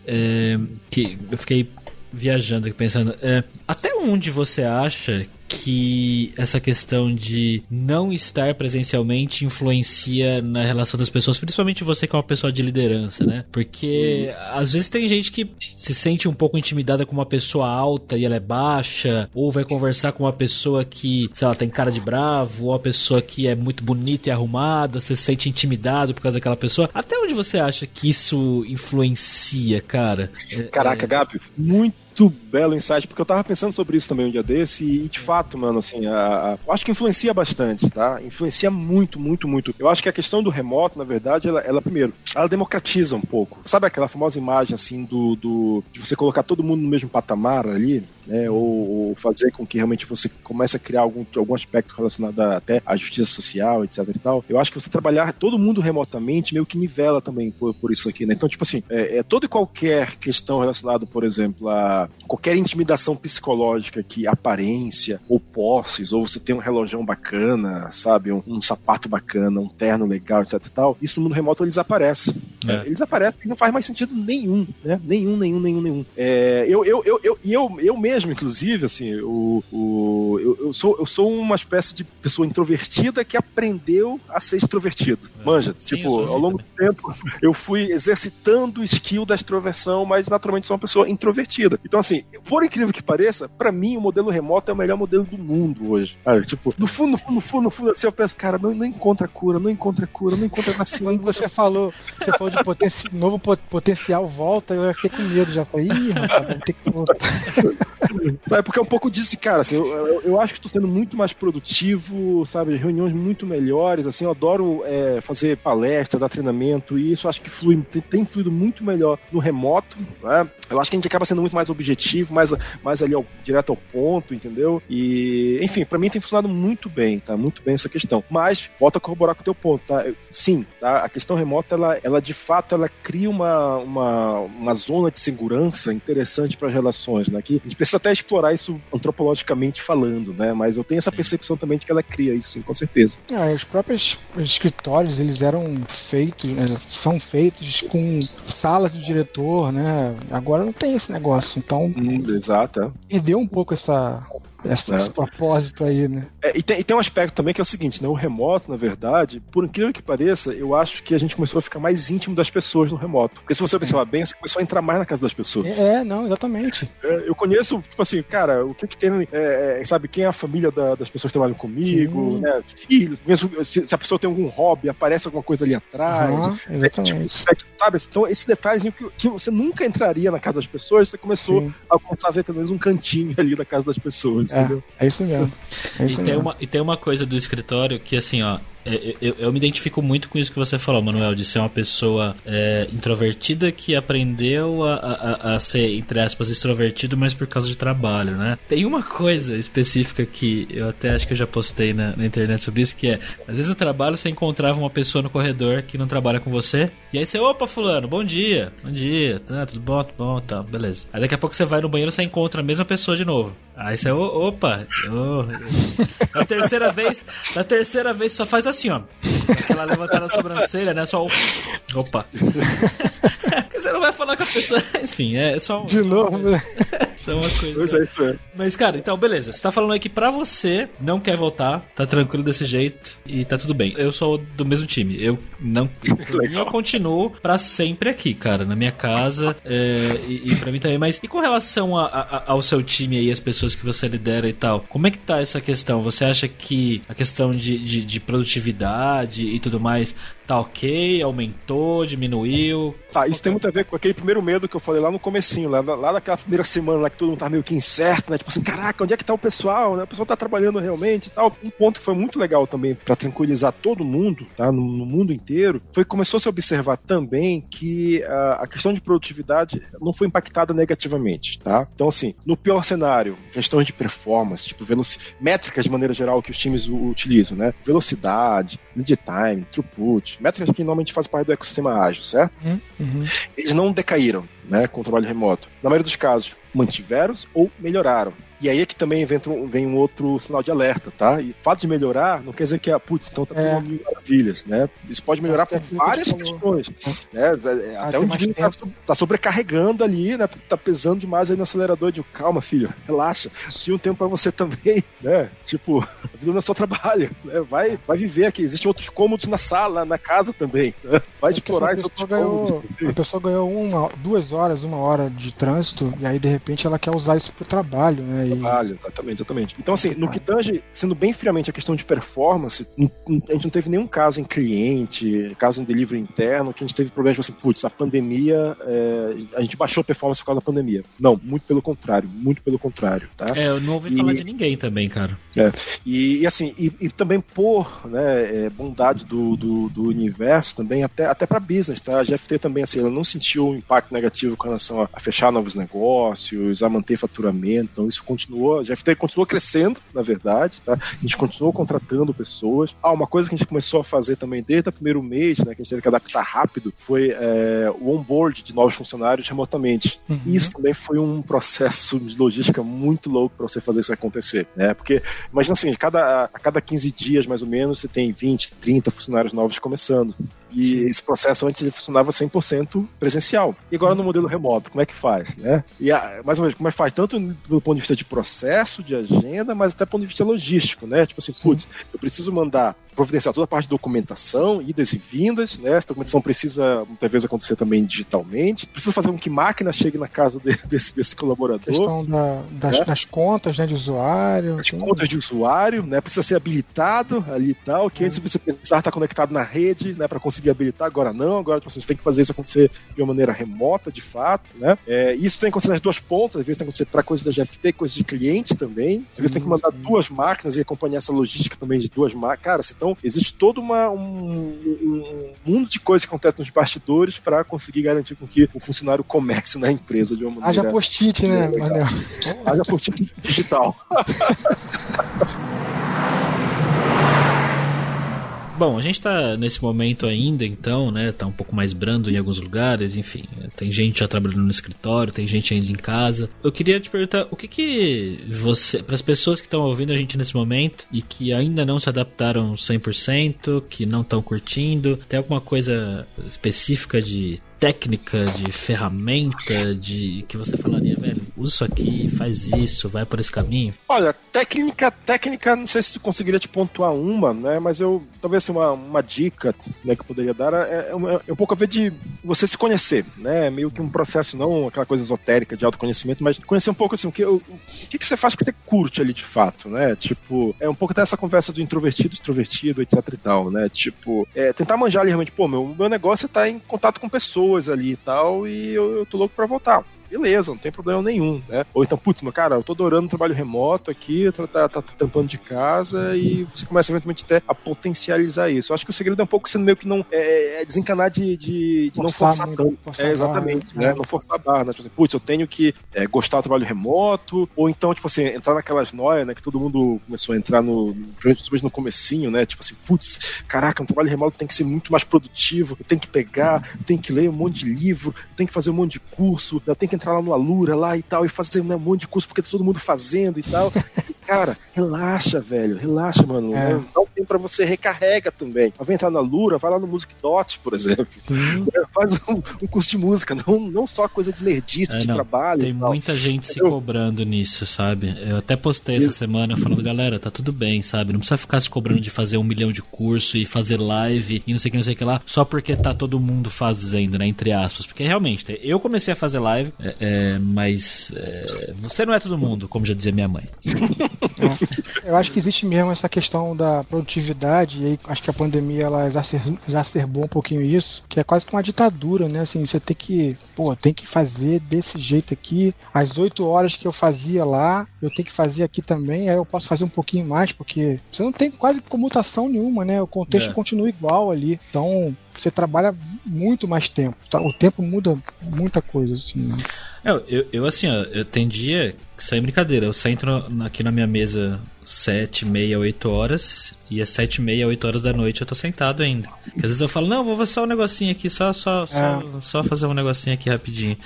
É, que eu fiquei viajando aqui pensando, é, até onde você acha que essa questão de não estar presencialmente influencia na relação das pessoas, principalmente você que é uma pessoa de liderança, né? Porque às vezes tem gente que se sente um pouco intimidada com uma pessoa alta e ela é baixa, ou vai conversar com uma pessoa que, sei lá, tem cara de bravo, ou uma pessoa que é muito bonita e arrumada, você se sente intimidado por causa daquela pessoa. Até onde você acha que isso influencia, cara? Caraca, é... Gabi, muito muito belo insight, porque eu tava pensando sobre isso também um dia desse, e de fato, mano, assim, a, a, eu acho que influencia bastante, tá? Influencia muito, muito, muito. Eu acho que a questão do remoto, na verdade, ela, ela primeiro, ela democratiza um pouco. Sabe aquela famosa imagem, assim, do, do de você colocar todo mundo no mesmo patamar ali? né, ou, ou, fazer com que realmente você comece a criar algum, algum aspecto relacionado a, até à justiça social, etc e tal, eu acho que você trabalhar todo mundo remotamente meio que nivela também por, por isso aqui, né? Então, tipo assim, é, é toda e qualquer questão relacionada, por exemplo, a qualquer intimidação psicológica que aparência, ou posses, ou você tem um relógio bacana, sabe? Um, um, sapato bacana, um terno legal, etc e tal, isso no mundo remoto eles aparecem. É. É, eles aparecem e não faz mais sentido nenhum, né? Nenhum, nenhum, nenhum, nenhum. É, eu, eu, eu, eu, eu, eu mesmo, inclusive, assim, o, o, eu, eu, sou, eu sou uma espécie de pessoa introvertida que aprendeu a ser extrovertido. É. Manja, Sim, tipo, assim ao longo também. do tempo eu fui exercitando o skill da extroversão, mas naturalmente sou uma pessoa introvertida. Então, assim, por incrível que pareça, para mim o modelo remoto é o melhor modelo do mundo hoje. Ah, tipo, no fundo, no fundo, no fundo, no fundo, assim, eu penso, cara, não, não encontra cura, não encontra cura, não encontra vacina. Quando você falou, você falou de poten novo potencial volta, eu fiquei com medo já. Falei, ih, rapaz, vou ter que voltar. Sabe, porque é um pouco disso, cara, assim, eu, eu, eu acho que estou sendo muito mais produtivo, sabe, reuniões muito melhores, assim, eu adoro é, fazer palestras, dar treinamento, e isso acho que flui, tem, tem fluído muito melhor no remoto, né? Eu acho que a gente acaba sendo muito mais objetivo, mais, mais ali ao, direto ao ponto, entendeu? E, enfim, para mim tem funcionado muito bem, tá? Muito bem essa questão. Mas, volta a corroborar com o teu ponto, tá? Sim, tá? A questão remota, ela, ela de fato, ela cria uma, uma, uma zona de segurança interessante para as relações, né? Que a gente precisa até explorar isso antropologicamente falando, né? Mas eu tenho essa percepção também de que ela cria isso, sim, com certeza. Ah, os próprios escritórios, eles eram feitos, né? são feitos com sala de diretor, né? Agora não tem esse negócio, então... Hum, exato. É. Perdeu um pouco essa esse é. propósito aí, né? É, e, tem, e, tem, um aspecto também que é o seguinte, né? O remoto, na verdade, por incrível que pareça, eu acho que a gente começou a ficar mais íntimo das pessoas no remoto. Porque se você observar bem, você começou a entrar mais na casa das pessoas. É, é não, exatamente. É, eu conheço, tipo assim, cara, o que que tem, é, é, sabe, quem é a família da, das pessoas que trabalham comigo, Sim. né? Filhos, mesmo se, se, a pessoa tem algum hobby, aparece alguma coisa ali atrás. Uhum, exatamente. Tipo, sabe? Então, esse detalhezinho que, que, você nunca entraria na casa das pessoas, você começou Sim. a começar a ver pelo menos um cantinho ali da casa das pessoas, é, entendeu? É isso mesmo. É isso e, tem Uma, e tem uma coisa do escritório que, assim, ó, é, eu, eu, me identifico muito com isso que você falou, Manuel, de ser uma pessoa é, introvertida que aprendeu a, a, a, ser, entre aspas, extrovertido, mas por causa de trabalho, né? Tem uma coisa específica que eu até acho que eu já postei na, na internet sobre isso, que é, às vezes no trabalho você encontrava uma pessoa no corredor que não trabalha com você, e aí você, opa, fulano, bom dia, bom dia, tá, tudo bom, tudo bom, tá, beleza. Aí daqui a pouco você vai no banheiro e você encontra a mesma pessoa de novo. Aí você, opa, oh, na terceira vez, na terceira vez só faz assim, ó. Aquela levantada a sobrancelha, né? Só o. Opa. Você não vai falar com a pessoa. Enfim, é só. De novo, né? Só uma coisa. Pois é, isso é. Mas, cara, então, beleza. Você tá falando aí que pra você não quer voltar, tá tranquilo desse jeito e tá tudo bem. Eu sou do mesmo time. Eu não. eu continuo pra sempre aqui, cara, na minha casa é, e, e pra mim também. Mas e com relação a, a, ao seu time aí, as pessoas que você lidera e tal, como é que tá essa questão? Você acha que a questão de, de, de produtividade e tudo mais tá ok, aumentou, diminuiu? Tá, isso tem muito a ver com aquele primeiro medo que eu falei lá no comecinho, lá, lá daquela primeira semana lá que todo mundo tá meio que incerto, né? Tipo assim, caraca, onde é que tá o pessoal, né? O pessoal tá trabalhando realmente e tal. Um ponto que foi muito legal também para tranquilizar todo mundo, tá? No, no, mundo inteiro, foi que começou a se observar também que a, a questão de produtividade não foi impactada negativamente, tá? Então, assim, no pior cenário, questões de performance, tipo, métricas de maneira geral que os times utilizam, né? Velocidade, lead time, throughput, métricas que normalmente fazem parte do ecossistema ágil, certo? Uhum. uhum. Eles não decaíram né, com o trabalho remoto. Na maioria dos casos, mantiveram-se ou melhoraram. E aí é que também vem, um outro sinal de alerta, tá? E o fato de melhorar não quer dizer que, ah, putz, então tá tudo é. mil maravilhas, né? Isso pode melhorar por várias questões. Né? É, ah, até o indivíduo tá, tá, sobrecarregando ali, né? Tá pesando demais aí no acelerador. De calma, filho, relaxa. Tinha um tempo pra você também, né? Tipo, a vida não é só trabalho, né? Vai, vai viver aqui. Existem outros cômodos na sala, na casa também. Né? Vai explorar esses outros ganhou, cômodos. A pessoa ganhou uma, duas horas, uma hora de trânsito, e aí de repente ela quer usar isso pro trabalho, né? E... Trabalho, exatamente, exatamente. Então, assim, no que tange, sendo bem friamente a questão de performance, a gente não teve nenhum caso em cliente, caso em delivery interno, que a gente teve problemas tipo assim, putz, a pandemia, é, a gente baixou a performance por causa da pandemia. Não, muito pelo contrário, muito pelo contrário, tá? É, eu não ouvi e, falar de ninguém também, cara. É, e, e assim, e, e, também por né, é, bondade do, do, do, universo também, até, até para business, tá? A GFT também, assim, ela não sentiu o impacto negativo com relação a, fechar novos negócios, a manter faturamento. Então isso continuou, a GFT continuou crescendo, na verdade, tá? A gente continuou contratando pessoas. Ah, uma coisa que a gente começou a fazer também desde o primeiro mês, né, que a gente teve que adaptar rápido, foi é, o onboard de novos funcionários remotamente. Uhum. Isso também foi um processo de logística muito louco para você fazer isso acontecer, né? Porque imagina assim, cada, a cada 15 dias mais ou menos você tem 20, 30 funcionários novos começando. E esse processo antes ele funcionava 100% presencial. E agora no modelo remoto, como é que faz, né? E mais ou menos, como é que faz? Tanto do ponto de vista de processo, de agenda, mas até do ponto de vista logístico, né? Tipo assim, putz, eu preciso mandar providenciar toda a parte de documentação, idas e vindas, né? Essa documentação precisa muitas vezes acontecer também digitalmente. Precisa fazer com que máquina chegue na casa de, desse, desse colaborador. A questão da, das, né? das, contas né, de usuário. As contas de usuário, né? Precisa ser habilitado ali e tal, que antes você precisar estar conectado na rede, né? Para conseguir habilitar, agora não, agora tipo, você tem que fazer isso acontecer de uma maneira remota, de fato, né? É, isso tem que acontecer nas duas pontas, às vezes tem que acontecer para coisas da GFT, coisas de cliente também. Às vezes tem que mandar duas máquinas e acompanhar essa logística também de duas máquinas. Cara, então existe todo uma, um, um, mundo de coisas que acontecem nos bastidores para conseguir garantir com que o funcionário comece na empresa de uma maneira. Haja post-it, né, Manel? Haja post-it digital. Bom, a gente tá nesse momento ainda, então, né? Tá um pouco mais brando em alguns lugares, enfim. Tem gente já trabalhando no escritório, tem gente ainda em casa. Eu queria te perguntar, o que que você, para as pessoas que estão ouvindo a gente nesse momento e que ainda não se adaptaram 100%, que não estão curtindo, tem alguma coisa específica de técnica, de ferramenta, de que você falaria, velho, usa isso aqui, faz isso, vai por esse caminho? Olha, técnica, técnica, não sei se tu conseguiria te pontuar uma, né? Mas eu, talvez assim, uma, uma dica né, que eu poderia dar é, é, é um pouco a ver de você se conhecer, né? Meio que um processo, não aquela coisa esotérica de autoconhecimento, mas conhecer um pouco assim, o que, o, que, que você faz que você curte ali de fato, né? Tipo, é um pouco até essa conversa do introvertido, extrovertido, etc e tal, né? Tipo, é, tentar manjar ali realmente, pô, meu, meu negócio é estar tá em contato com pessoas pessoas ali e tal, e eu, eu tô louco pra voltar beleza, não tem problema nenhum, né? Ou então, putz, meu cara, eu tô adorando o trabalho remoto aqui, tá, tá, tá, tampando de casa e você começa eventualmente até a potencializar isso. Eu acho que o segredo é um pouco sendo meio que não é, é desencanar de, de, de não forçar tanto. é, exatamente, barra, né? né? Não forçar a barra, né? Tipo assim, putz, eu tenho que é, gostar do trabalho remoto, ou então, tipo assim, entrar naquelas noias, né? Que todo mundo começou a entrar no, principalmente no comecinho, né? Tipo assim, putz, caraca, um trabalho remoto tem que ser muito mais produtivo, tenho que pegar, tem que ler um monte de livro, tem que fazer um monte de curso, eu tenho que entrar lá no Alura lá e tal, e fazer né, um monte de curso porque tá todo mundo fazendo e tal. cara, relaxa, velho, relaxa, mano. É. Dá um pra você, recarrega também. Vai entrar na Lura, vai lá no Music Dot, por exemplo. Faz um, um, curso de música, não, não só coisa de nerdista, é, de não, trabalho. Tem muita gente se cobrando nisso, sabe? Eu até postei Isso. essa semana falando, galera, tá tudo bem, sabe? Não precisa ficar se cobrando de fazer um milhão de curso e fazer live e não sei o que, não sei o que lá, só porque tá todo mundo fazendo, né? Entre aspas. Porque realmente, eu comecei a fazer live, é, é mas é, você não é todo mundo, como já dizia minha mãe. É. Eu acho que existe mesmo essa questão da produtividade, e aí acho que a pandemia ela exacerbou um pouquinho isso, que é quase que uma ditadura, né? Assim, você tem que, pô, tem que fazer desse jeito aqui. As oito horas que eu fazia lá, eu tenho que fazer aqui também, aí eu posso fazer um pouquinho mais, porque você não tem quase comutação nenhuma, né? O contexto é. continua igual ali. Então, você trabalha muito mais tempo. Tá? O tempo muda muita coisa, assim. Né? Eu, eu, eu, assim, ó, eu tem dia sem brincadeira, eu sento aqui na minha mesa sete, meia, oito horas e às sete, meia, oito horas da noite eu tô sentado ainda. Porque às vezes eu falo, não, vou fazer só um negocinho aqui, só, só, só, é. só fazer um negocinho aqui rapidinho.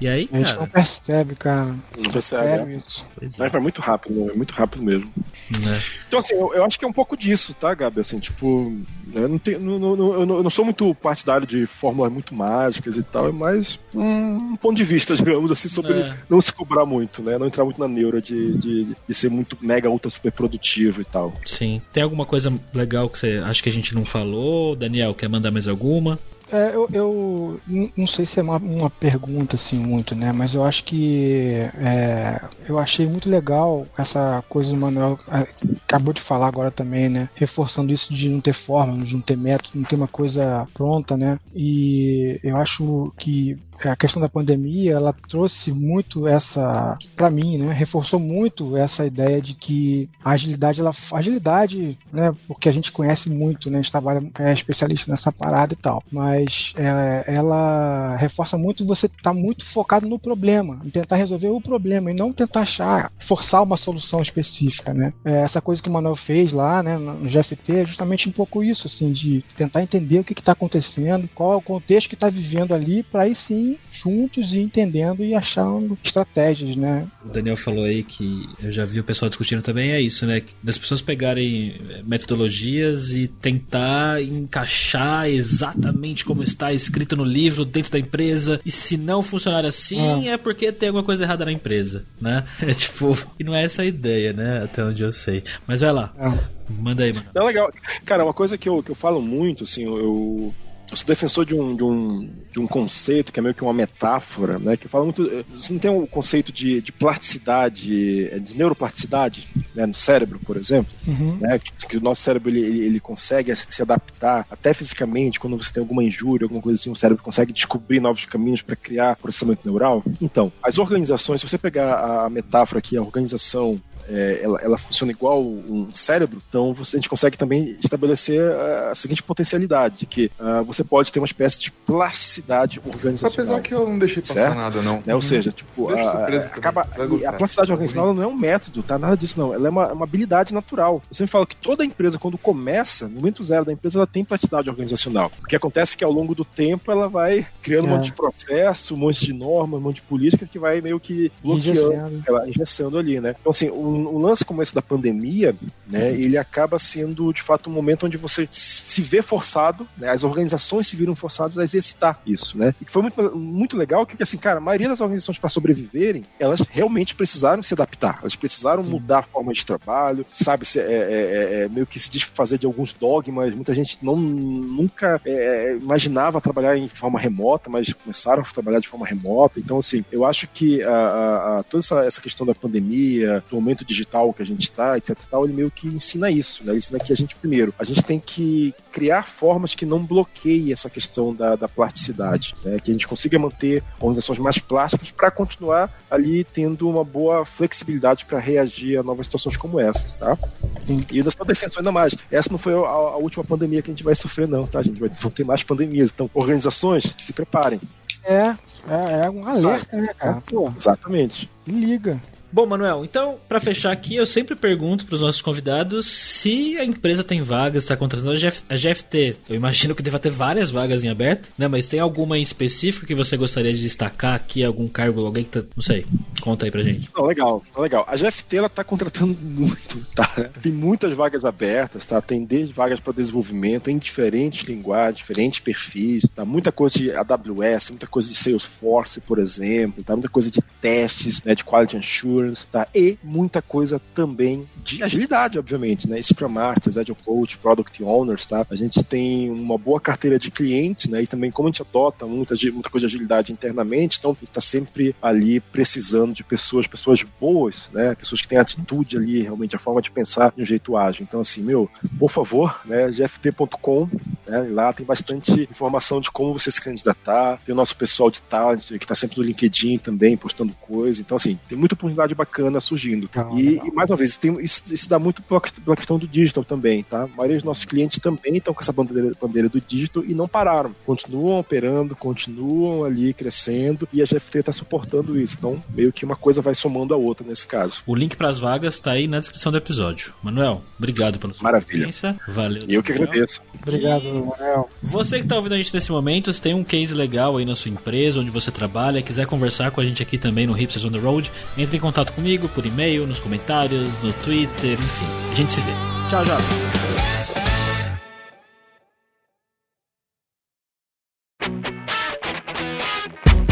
E aí, A gente cara, não percebe, cara. Não percebe. isso. É. Vai muito rápido, é muito rápido mesmo. É. Então, assim, eu, eu, acho que é um pouco disso, tá, Gabi? Assim, tipo, eu não, tenho, não, não, eu não, sou muito partidário de fórmulas muito mágicas e tal, é mais um, ponto de vista, digamos assim, sobre é. não se cobrar muito, né? Não entrar muito na neura de, de, de ser muito mega, ultra, super produtivo e tal. Sim. Tem alguma coisa legal que você acha que a gente não falou? Daniel, quer mandar mais alguma? É, eu, eu não sei se é uma, uma, pergunta assim muito, né? Mas eu acho que é, eu achei muito legal essa coisa do Manuel é, acabou de falar agora também, né? Reforçando isso de não ter forma, de não ter método, não ter uma coisa pronta, né? E eu acho que a questão da pandemia, ela trouxe muito essa, para mim, né, reforçou muito essa ideia de que a agilidade, ela, agilidade, né, porque a gente conhece muito, né, a gente trabalha, é especialista nessa parada e tal, mas é, ela reforça muito você estar tá muito focado no problema, em tentar resolver o problema e não tentar achar, forçar uma solução específica, né. É, essa coisa que o Manuel fez lá, né, no GFT é justamente um pouco isso, assim, de tentar entender o que está acontecendo, qual é o contexto que está vivendo ali, para aí sim, juntos e entendendo e achando estratégias, né. O Daniel falou aí que eu já vi o pessoal discutindo também, é isso, né, das pessoas pegarem eh, metodologias e tentar encaixar exatamente como está escrito no livro dentro da empresa, e se não funcionar assim, ah. é porque tem alguma coisa errada na empresa, né? É tipo, e não é essa a ideia, né, até onde eu sei. Mas vai lá. Ah. Manda aí, mano. Não, legal. Cara, uma coisa que eu, que eu falo muito, assim, eu, eu sou defensor de um, de, um, de um conceito que é meio que uma metáfora, né? Que fala muito. Você não tem o um conceito de, de plasticidade, é, de neuroplasticidade né, no cérebro, por exemplo, uhum. né? Que, que, o nosso cérebro ele, ele, consegue se adaptar até fisicamente, quando você tem alguma injúria, alguma coisa assim, o cérebro consegue descobrir novos caminhos para criar processamento neural. Então, as organizações, se você pegar a metáfora aqui, a organização é, ela, ela, funciona igual um cérebro, então você, a gente consegue também estabelecer a, a seguinte potencialidade, de que uh, você pode ter uma espécie de plasticidade organizacional. Apesar que eu não deixei passar certo? nada, não. Né? Ou seja, tipo, a, acaba, a plasticidade organizacional não é um método, tá? Nada disso não. Ela é uma, uma habilidade natural. Eu sempre falo que toda empresa, quando começa, no momento zero da empresa, ela tem plasticidade organizacional. O que acontece é que ao longo do tempo ela vai criando é. um monte de processo, um monte de norma, um monte de política que vai meio que bloqueando, ela engessando ali, né? Então, assim, um um, lance como esse da pandemia, né, ele acaba sendo de fato um momento onde você se vê forçado, né, as organizações se viram forçadas a exercitar isso, né? E foi muito, muito legal que, assim, cara, a maioria das organizações para sobreviverem, elas realmente precisaram se adaptar, elas precisaram mudar a forma de trabalho, sabe, se, é, é, é, é meio que se desfazer de alguns dogmas, muita gente não nunca é, é, imaginava trabalhar em forma remota, mas começaram a trabalhar de forma remota, então, assim, eu acho que a, a, a toda essa, essa questão da pandemia, do aumento digital que a gente está, etc tal, ele meio que ensina isso, né? Ele ensina que a gente, primeiro, a gente tem que criar formas que não bloqueiem essa questão da, da plasticidade, né? Que a gente consiga manter organizações mais plásticas para continuar ali tendo uma boa flexibilidade para reagir a novas situações como essa, tá? Sim. E ainda só defensor ainda mais. Essa não foi a, a, última pandemia que a gente vai sofrer, não, tá, gente? Vai, vão ter mais pandemias. Então, organizações, se preparem. É, é, é um alerta, né, cara? Pô, Exatamente. Liga. Bom, Manuel, então, para fechar aqui, eu sempre pergunto para os nossos convidados se a empresa tem vagas, está contratando a, GF, a GFT. Eu imagino que deva ter várias vagas em aberto, né? Mas tem alguma em específico que você gostaria de destacar aqui? Algum cargo, alguém que tá. Não sei. Conta aí pra gente. Não, legal, legal. A GFT ela tá contratando muito, tá? Tem muitas vagas abertas, tá? Tem desde vagas para desenvolvimento em diferentes linguagens, diferentes perfis, tá? Muita coisa de AWS, muita coisa de Salesforce, por exemplo, tá? Muita coisa de testes, né? De quality assurance tá? E muita coisa também de agilidade, obviamente, né? Scrum Masters, Agile Coach, Product Owners, tá? A gente tem uma boa carteira de clientes, né? E também como a gente adota muita, muita coisa de agilidade internamente, então a gente está sempre ali precisando de pessoas, pessoas boas, né? Pessoas que têm atitude ali, realmente, a forma de pensar de um jeito ágil. Então, assim, meu, por favor, né? gft.com, né? Lá tem bastante informação de como você se candidatar, tem o nosso pessoal de talent que está sempre no LinkedIn também, postando coisa. Então, assim, tem muita oportunidade bacana surgindo. e, e, mais uma vez, tem, isso, isso dá muito pela questão do digital também, tá? A maioria dos nossos clientes também estão com essa bandeira, bandeira do digital e não pararam. Continuam operando, continuam ali crescendo e a GFT está suportando isso. Então, meio que uma coisa vai somando a outra nesse caso. O link para as vagas está aí na descrição do episódio. Manuel, obrigado pela sua Maravilha. Valeu. Eu que agradeço. Obrigado, Manuel. Você que está ouvindo a gente nesse momento, se tem um case legal aí na sua empresa, onde você trabalha, quiser conversar com a gente aqui também no Hipsters on the Road, entre em contato comigo por e-mail, nos comentários, no Twitter, enfim. A gente se vê. Tchau, tchau.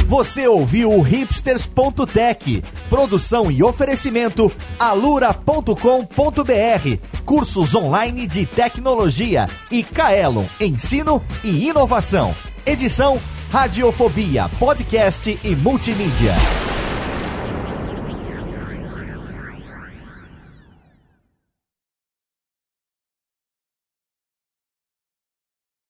Você ouviu o hipsters.tech, produção e oferecimento alura.com.br, cursos online de tecnologia e Kaelon, ensino e inovação. Edição Radiofobia, podcast e multimídia.